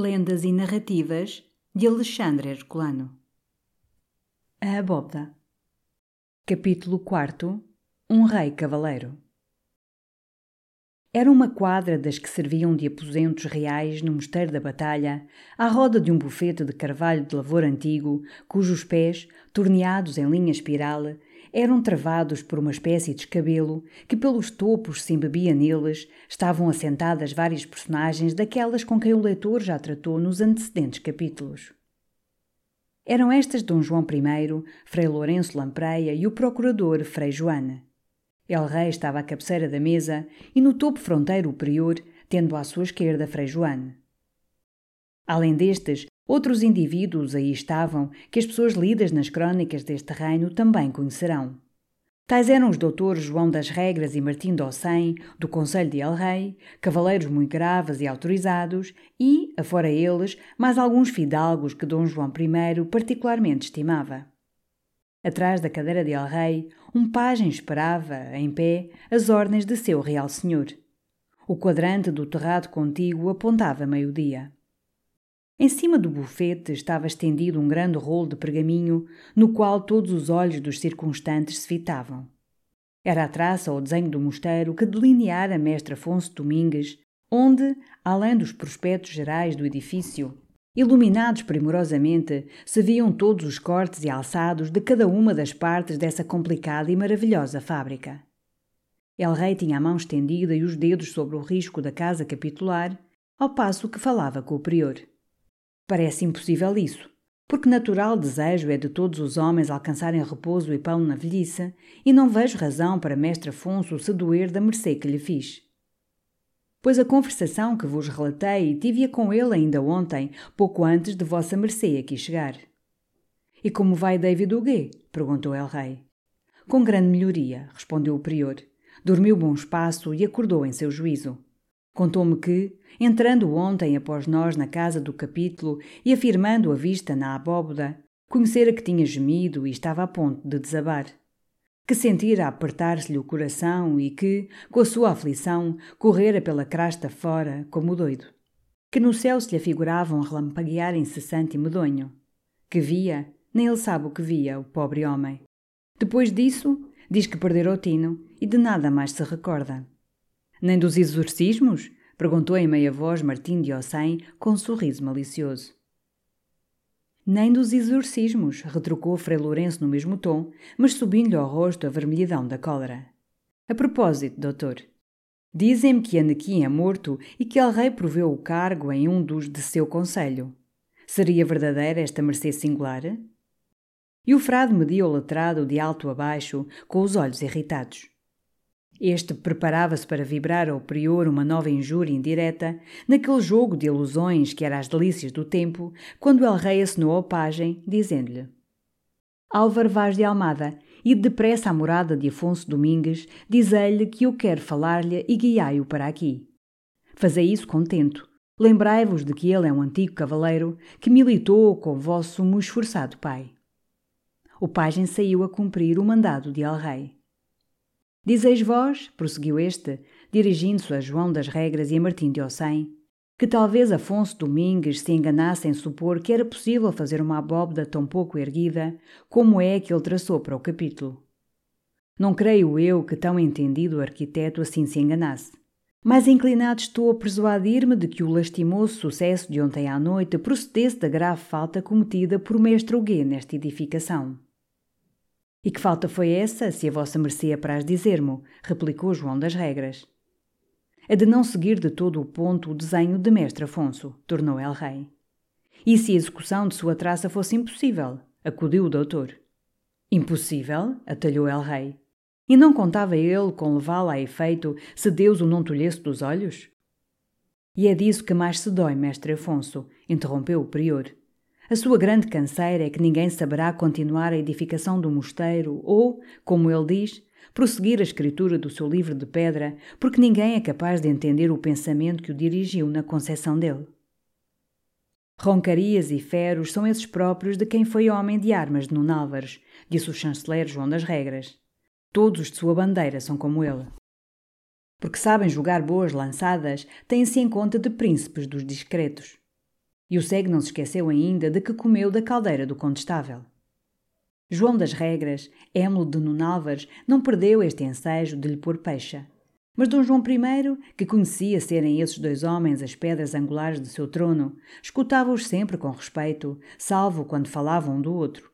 Lendas e Narrativas de Alexandre Herculano. A Abóbada. Capítulo 4 Um Rei Cavaleiro. Era uma quadra das que serviam de aposentos reais no Mosteiro da Batalha, à roda de um bufete de carvalho de lavor antigo, cujos pés, torneados em linha espiral, eram travados por uma espécie de escabelo que pelos topos se embebia neles, estavam assentadas várias personagens daquelas com quem o leitor já tratou nos antecedentes capítulos. Eram estas Dom João I, Frei Lourenço Lampreia e o procurador Frei Joana. El Rei estava à cabeceira da mesa e no topo fronteiro o prior, tendo à sua esquerda Frei Joana. Além destes, Outros indivíduos aí estavam que as pessoas lidas nas crónicas deste reino também conhecerão. Tais eram os doutores João das Regras e Martim d'Ossem, do Conselho de El Rei, cavaleiros muito graves e autorizados, e, afora eles, mais alguns fidalgos que Dom João I particularmente estimava. Atrás da cadeira de El Rei, um pajem esperava, em pé, as ordens de seu real senhor. O quadrante do terrado contíguo apontava meio-dia. Em cima do bufete estava estendido um grande rolo de pergaminho no qual todos os olhos dos circunstantes se fitavam. Era a traça ou desenho do mosteiro que delineara mestre Afonso Domingues, onde, além dos prospectos gerais do edifício, iluminados primorosamente, se viam todos os cortes e alçados de cada uma das partes dessa complicada e maravilhosa fábrica. El Rei tinha a mão estendida e os dedos sobre o risco da casa capitular, ao passo que falava com o prior. Parece impossível isso, porque natural desejo é de todos os homens alcançarem repouso e pão na velhice, e não vejo razão para mestre Afonso se doer da mercê que lhe fiz. Pois a conversação que vos relatei tive-a com ele ainda ontem, pouco antes de vossa mercê aqui chegar. E como vai David Huguet? perguntou el rei. Com grande melhoria, respondeu o prior. Dormiu bom espaço e acordou em seu juízo. Contou-me que, entrando ontem após nós na casa do capítulo e afirmando a vista na abóboda, conhecera que tinha gemido e estava a ponto de desabar. Que sentira apertar-se-lhe o coração e que, com a sua aflição, correra pela crasta fora, como doido. Que no céu se lhe afigurava um relampaguear incessante e medonho. Que via, nem ele sabe o que via, o pobre homem. Depois disso, diz que perdera o tino e de nada mais se recorda. Nem dos exorcismos? Perguntou em meia voz Martim de Ossem com um sorriso malicioso. Nem dos exorcismos, retrucou Frei Lourenço no mesmo tom, mas subindo-lhe ao rosto a vermelhidão da cólera. A propósito, doutor, dizem-me que Anequim é morto e que El Rei proveu o cargo em um dos de seu conselho. Seria verdadeira esta mercê singular? E o frade mediu o letrado de alto a baixo, com os olhos irritados. Este preparava-se para vibrar ao prior uma nova injúria indireta, naquele jogo de ilusões que era as delícias do tempo, quando El Rei assinou ao pajem, dizendo-lhe: Álvaro Vaz de Almada, e depressa à morada de Afonso Domingues, dizei-lhe que eu quero falar-lhe e guiai-o para aqui. Fazei isso contento. Lembrai-vos de que ele é um antigo cavaleiro que militou com vosso muito esforçado pai. O pajem saiu a cumprir o mandado de El Rei. Dizeis vós, prosseguiu este, dirigindo-se a João das Regras e a Martim de Ossém, que talvez Afonso Domingues se enganasse em supor que era possível fazer uma abóbada tão pouco erguida como é a que ele traçou para o capítulo. Não creio eu que tão entendido arquiteto assim se enganasse. Mas inclinado estou a persuadir-me de que o lastimoso sucesso de ontem à noite procedesse da grave falta cometida por mestre Huguet nesta edificação. E que falta foi essa, se a vossa mercê apraz dizer-mo? replicou João das Regras. A de não seguir de todo o ponto o desenho de mestre Afonso, tornou el rei. E se a execução de sua traça fosse impossível? acudiu o doutor. Impossível? atalhou el rei. E não contava ele com levá-la a efeito se Deus o não tolhesse dos olhos? E é disso que mais se dói, mestre Afonso, interrompeu o prior. A sua grande canseira é que ninguém saberá continuar a edificação do mosteiro ou, como ele diz, prosseguir a escritura do seu livro de pedra, porque ninguém é capaz de entender o pensamento que o dirigiu na concepção dele. Roncarias e feros são esses próprios de quem foi homem de armas de Nuno Álvares, disse o chanceler João das Regras. Todos os de sua bandeira são como ele. Porque sabem jogar boas lançadas, têm-se em conta de príncipes dos discretos. E o cego não se esqueceu ainda de que comeu da caldeira do condestável. João das Regras, émulo de Nuno Álvares, não perdeu este ensejo de lhe pôr peixa. Mas Dom João I, que conhecia serem esses dois homens as pedras angulares de seu trono, escutava-os sempre com respeito, salvo quando falavam um do outro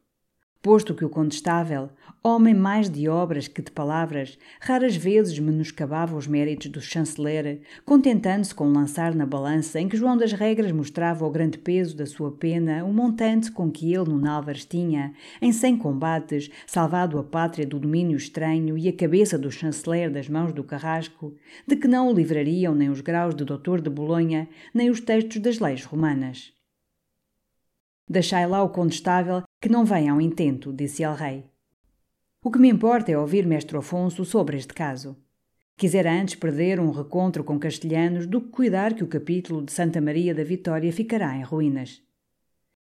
posto que o condestável, homem mais de obras que de palavras, raras vezes menoscabava os méritos do chanceler, contentando-se com lançar na balança em que João das Regras mostrava o grande peso da sua pena o montante com que ele no Nálvares tinha, em cem combates, salvado a pátria do domínio estranho e a cabeça do chanceler das mãos do carrasco, de que não o livrariam nem os graus de doutor de Bolonha, nem os textos das leis romanas. Deixai lá o condestável que não venha ao intento, disse el rei. O que me importa é ouvir mestre Afonso sobre este caso. Quisera antes perder um recontro com castelhanos do que cuidar que o capítulo de Santa Maria da Vitória ficará em ruínas.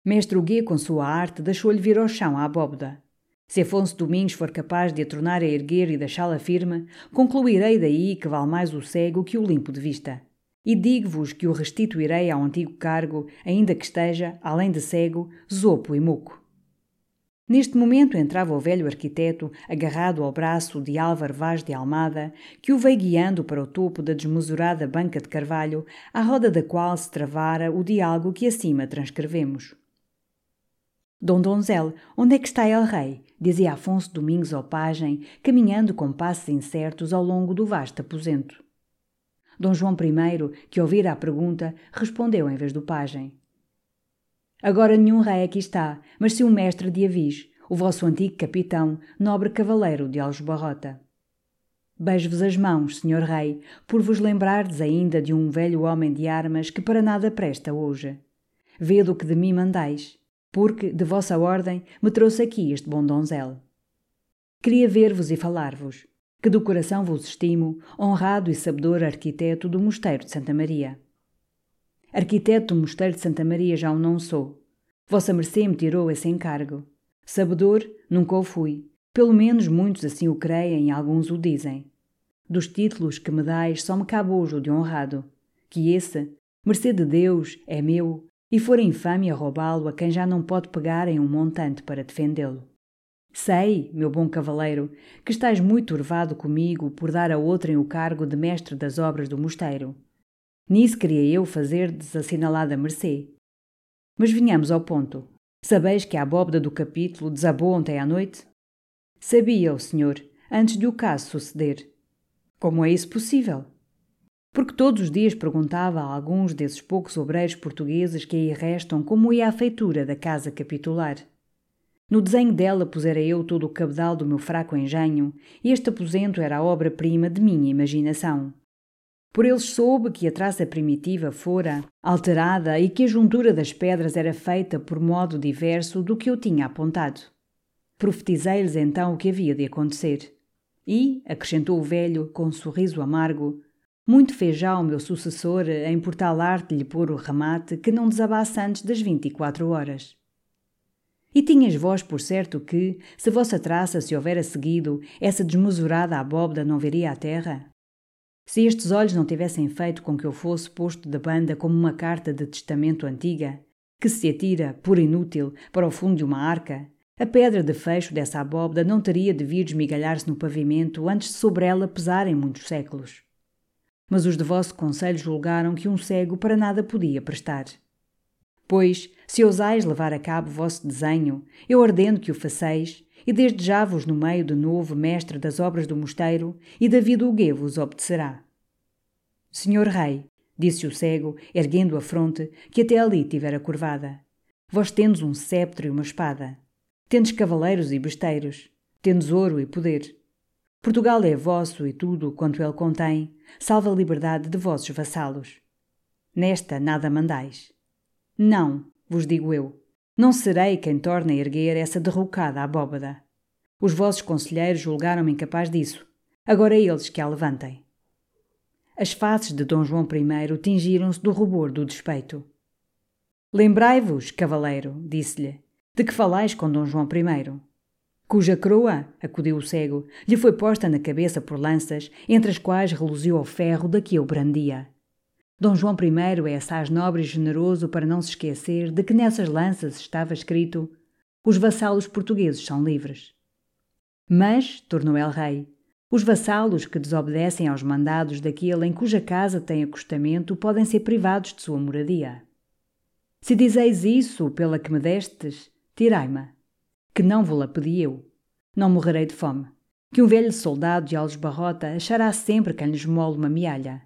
Mestre Huguet, com sua arte, deixou-lhe vir ao chão a abóboda. Se Afonso Domingos for capaz de a tornar a erguer e deixá-la firme, concluirei daí que vale mais o cego que o limpo de vista. E digo-vos que o restituirei ao antigo cargo, ainda que esteja, além de cego, zopo e muco. Neste momento entrava o velho arquiteto, agarrado ao braço de Álvaro Vaz de Almada, que o veio guiando para o topo da desmesurada banca de carvalho, à roda da qual se travara o diálogo que acima transcrevemos. Dom Donzel, onde é que está el rei? dizia Afonso Domingos ao pajem, caminhando com passos incertos ao longo do vasto aposento. Dom João I, que ouvira a pergunta, respondeu em vez do pajem. Agora nenhum rei aqui está, mas sim o mestre de Avis, o vosso antigo capitão, nobre cavaleiro de Aljubarrota. Beijo-vos as mãos, senhor rei, por vos lembrardes ainda de um velho homem de armas que para nada presta hoje. Vede o que de mim mandais, porque, de vossa ordem, me trouxe aqui este bom donzel. Queria ver-vos e falar-vos que do coração vos estimo, honrado e sabedor arquiteto do Mosteiro de Santa Maria. Arquiteto do Mosteiro de Santa Maria já o não sou. Vossa Mercê me tirou esse encargo. Sabedor, nunca o fui. Pelo menos muitos assim o creem e alguns o dizem. Dos títulos que me dais só me cabe hoje o de honrado. Que esse, mercê de Deus, é meu, e for infâmia roubá-lo a quem já não pode pegar em um montante para defendê-lo. Sei, meu bom cavaleiro, que estás muito turvado comigo por dar a outrem o cargo de mestre das obras do mosteiro. Nisso queria eu fazer desassinalada mercê. Mas venhamos ao ponto. Sabeis que a abóbada do capítulo desabou ontem à noite? Sabia o senhor, antes de o caso suceder. Como é isso possível? Porque todos os dias perguntava a alguns desses poucos obreiros portugueses que aí restam como ia a feitura da casa capitular. No desenho dela pusera eu todo o cabedal do meu fraco engenho, e este aposento era a obra-prima de minha imaginação. Por eles soube que a traça primitiva fora alterada e que a juntura das pedras era feita por modo diverso do que eu tinha apontado. Profetizei-lhes então o que havia de acontecer. E, acrescentou o velho, com um sorriso amargo, muito fez já o meu sucessor em por tal arte lhe pôr o remate que não desabasse antes das vinte e quatro horas. E tinhas vós por certo que, se vossa traça se houvera seguido, essa desmesurada abóbada não veria a terra? Se estes olhos não tivessem feito com que eu fosse posto da banda como uma carta de testamento antiga, que se atira, por inútil, para o fundo de uma arca, a pedra de fecho dessa abóbada não teria de vir esmigalhar-se no pavimento antes de sobre ela pesarem muitos séculos. Mas os de vosso conselho julgaram que um cego para nada podia prestar. Pois, se ousais levar a cabo vosso desenho, eu ordeno que o façais, e desde já vos no meio de novo mestre das obras do mosteiro, e David Huguet vos obedecerá. Senhor Rei, disse o cego, erguendo a fronte, que até ali tivera curvada, vós tendes um sceptro e uma espada, tendes cavaleiros e besteiros, tendes ouro e poder. Portugal é vosso e tudo quanto ele contém, salva a liberdade de vossos vassalos. Nesta nada mandais. Não, vos digo eu, não serei quem torne a erguer essa derrocada abóbada. Os vossos conselheiros julgaram-me incapaz disso. Agora eles que a levantem. As faces de Dom João I tingiram-se do rubor do despeito. Lembrai-vos, cavaleiro, disse-lhe, de que falais com Dom João I. Cuja coroa, acudiu o cego, lhe foi posta na cabeça por lanças, entre as quais reluziu o ferro da que eu brandia. Dom João I é assaz nobre e generoso para não se esquecer de que nessas lanças estava escrito: Os vassalos portugueses são livres. Mas, tornou el rei, os vassalos que desobedecem aos mandados daquele em cuja casa tem acostamento podem ser privados de sua moradia. Se dizeis isso pela que me destes, tirai-me, que não vou-la pedi eu. Não morrerei de fome, que um velho soldado de Alves Barrota achará sempre quem lhes mole uma mialha.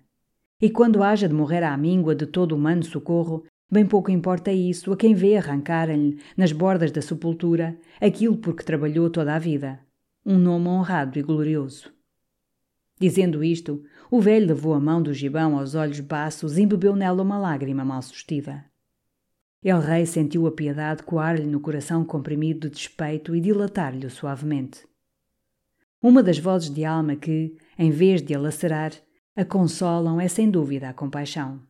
E quando haja de morrer à míngua de todo humano socorro, bem pouco importa isso a quem vê arrancarem-lhe, nas bordas da sepultura, aquilo por que trabalhou toda a vida, um nome honrado e glorioso. Dizendo isto, o velho levou a mão do gibão aos olhos baços e embebeu nela uma lágrima mal sustida. El Rei sentiu a piedade coar-lhe no coração comprimido de despeito e dilatar-lhe suavemente. Uma das vozes de alma que, em vez de a lacerar, a consolam é sem dúvida a compaixão.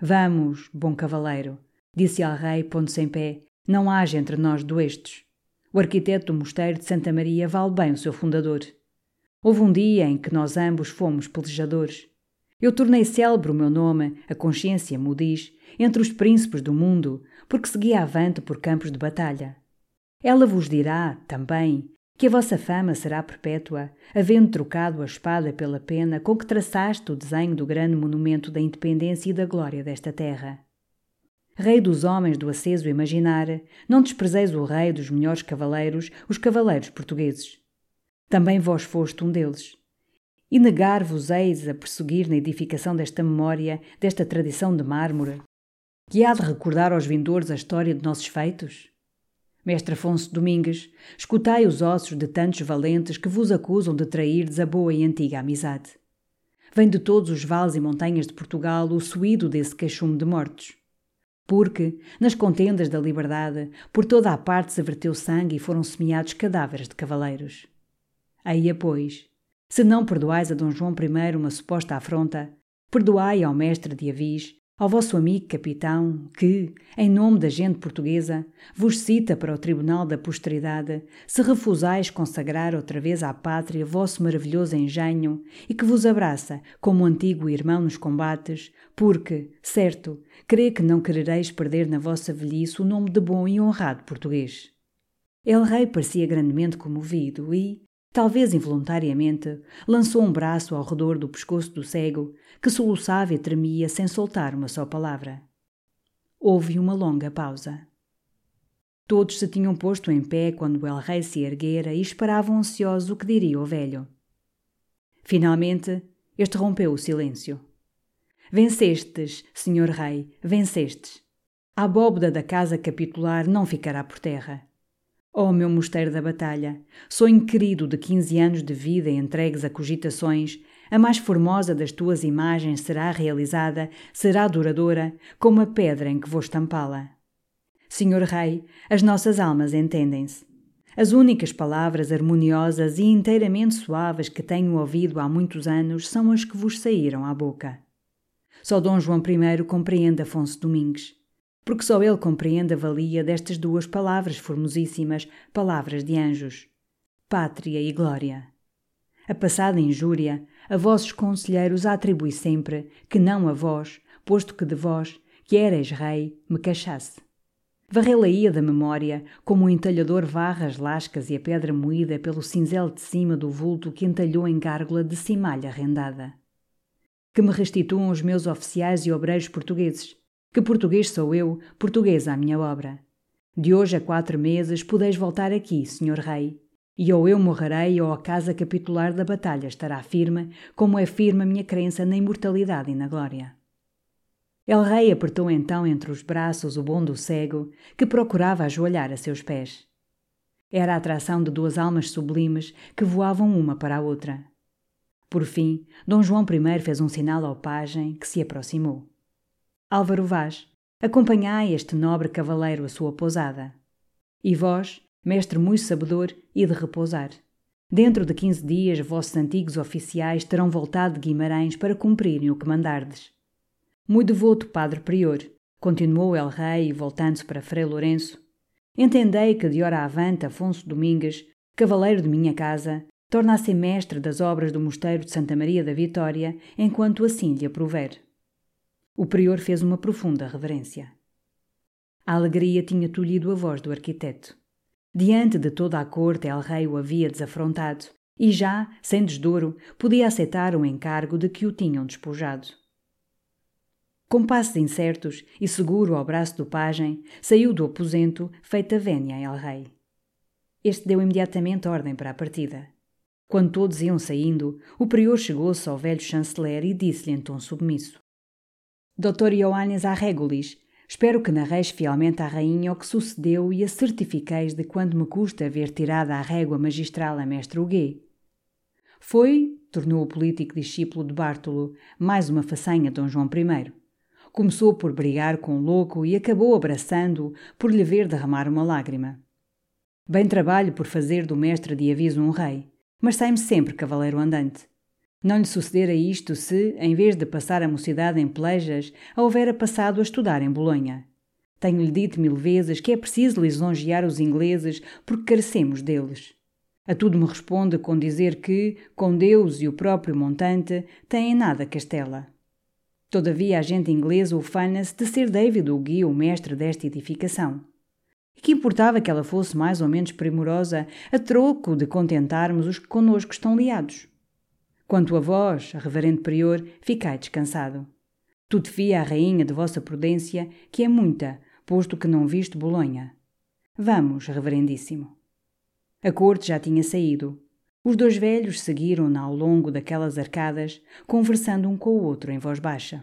Vamos, bom cavaleiro, disse El Rei, pondo-se em pé, não haja entre nós doestes. O arquiteto do mosteiro de Santa Maria vale bem o seu fundador. Houve um dia em que nós ambos fomos pelejadores. Eu tornei célebre o meu nome, a consciência me diz, entre os príncipes do mundo, porque seguia avante por campos de batalha. Ela vos dirá, também, que a vossa fama será perpétua, havendo trocado a espada pela pena com que traçaste o desenho do grande monumento da independência e da glória desta terra. Rei dos homens do aceso imaginar, não desprezeis o rei dos melhores cavaleiros, os cavaleiros portugueses. Também vós foste um deles e negar-vos-eis a prosseguir na edificação desta memória, desta tradição de mármore, que há de recordar aos vindores a história de nossos feitos? Mestre Afonso Domingues, escutai os ossos de tantos valentes que vos acusam de trairdes a boa e antiga amizade. Vem de todos os vales e montanhas de Portugal o suído desse queixume de mortos. Porque, nas contendas da liberdade, por toda a parte se verteu sangue e foram semeados cadáveres de cavaleiros. Aí, pois, se não perdoais a Dom João I uma suposta afronta, perdoai ao mestre de Avis, ao vosso amigo capitão, que, em nome da gente portuguesa, vos cita para o tribunal da posteridade, se refusais consagrar outra vez à pátria vosso maravilhoso engenho e que vos abraça como antigo irmão nos combates, porque, certo, creio que não querereis perder na vossa velhice o nome de bom e honrado português. El Rei parecia grandemente comovido e, talvez involuntariamente, lançou um braço ao redor do pescoço do cego, que soluçava e tremia sem soltar uma só palavra. Houve uma longa pausa. Todos se tinham posto em pé quando El Rei se erguera e esperavam ansiosos o que diria o velho. Finalmente, este rompeu o silêncio. Vencestes, senhor rei, vencestes. A abóboda da casa capitular não ficará por terra. Oh, meu mosteiro da batalha, sonho querido de quinze anos de vida entregues a cogitações, a mais formosa das tuas imagens será realizada, será duradoura, como a pedra em que vou estampá-la. Senhor Rei, as nossas almas entendem-se. As únicas palavras harmoniosas e inteiramente suaves que tenho ouvido há muitos anos são as que vos saíram à boca. Só Dom João I compreende Afonso Domingues porque só ele compreende a valia destas duas palavras formosíssimas, palavras de anjos: pátria e glória. A passada injúria, a vossos conselheiros a atribui sempre, que não a vós, posto que de vós, que erais rei, me cachasse. Varrê-la-ia da memória, como o entalhador varra as lascas e a pedra moída pelo cinzel de cima do vulto que entalhou em gárgula de cimalha rendada. Que me restituam os meus oficiais e obreiros portugueses, que português sou eu, portuguesa a minha obra. De hoje a quatro meses podeis voltar aqui, senhor rei, e ou eu morrerei ou a casa capitular da batalha estará firme, como é firme a minha crença na imortalidade e na glória. El Rei apertou então entre os braços o bom do cego, que procurava ajoelhar a seus pés. Era a atração de duas almas sublimes que voavam uma para a outra. Por fim, Dom João I fez um sinal ao pajem, que se aproximou. Álvaro Vaz, acompanhai este nobre cavaleiro à sua pousada. E vós, mestre muito sabedor, e de repousar. Dentro de quinze dias, vossos antigos oficiais terão voltado de Guimarães para cumprirem o que mandardes. Muito devoto Padre Prior, continuou El Rei, voltando-se para Frei Lourenço, entendei que de hora avante Afonso Domingues, cavaleiro de minha casa, torna a ser mestre das obras do Mosteiro de Santa Maria da Vitória, enquanto assim lhe aprover. O prior fez uma profunda reverência. A alegria tinha tolhido a voz do arquiteto. Diante de toda a corte, El Rei o havia desafrontado, e já, sem desdouro, podia aceitar o encargo de que o tinham despojado. Com passos incertos e seguro ao braço do pajem, saiu do aposento, feita vénia El Rei. Este deu imediatamente ordem para a partida. Quando todos iam saindo, o prior chegou-se ao velho chanceler e disse-lhe em tom submisso: Doutor Ioannes Arregulis, espero que narreis fielmente à rainha o que sucedeu e a certifiqueis de quando me custa ver tirada a régua magistral a mestre Huguet. Foi, tornou o político discípulo de Bártolo, mais uma façanha Dom João I. Começou por brigar com o louco e acabou abraçando-o por lhe ver derramar uma lágrima. Bem trabalho por fazer do mestre de aviso um rei, mas sai-me sempre cavaleiro andante. Não lhe sucedera isto se, em vez de passar a mocidade em pelejas, a houvera passado a estudar em Bolonha. Tenho-lhe dito mil vezes que é preciso lisonjear os ingleses porque carecemos deles. A tudo me responde com dizer que, com Deus e o próprio montante, têm nada Castela. Todavia a gente inglesa ufana-se de ser David o guia o mestre desta edificação. E que importava que ela fosse mais ou menos primorosa, a troco de contentarmos os que conosco estão liados. Quanto a vós, reverendo prior, ficai descansado. Tudefia a rainha de vossa prudência, que é muita, posto que não viste Bolonha. Vamos, reverendíssimo. A corte já tinha saído. Os dois velhos seguiram-na ao longo daquelas arcadas, conversando um com o outro em voz baixa.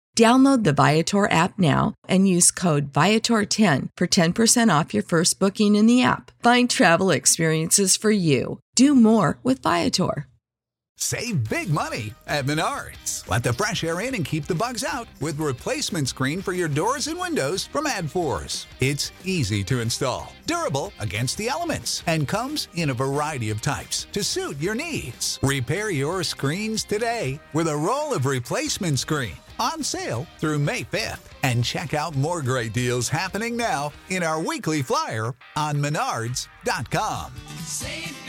Download the Viator app now and use code Viator10 for 10% off your first booking in the app. Find travel experiences for you. Do more with Viator. Save big money at Menards. Let the fresh air in and keep the bugs out with replacement screen for your doors and windows from AdForce. It's easy to install, durable against the elements, and comes in a variety of types to suit your needs. Repair your screens today with a roll of replacement screen on sale through May 5th. And check out more great deals happening now in our weekly flyer on menards.com. Save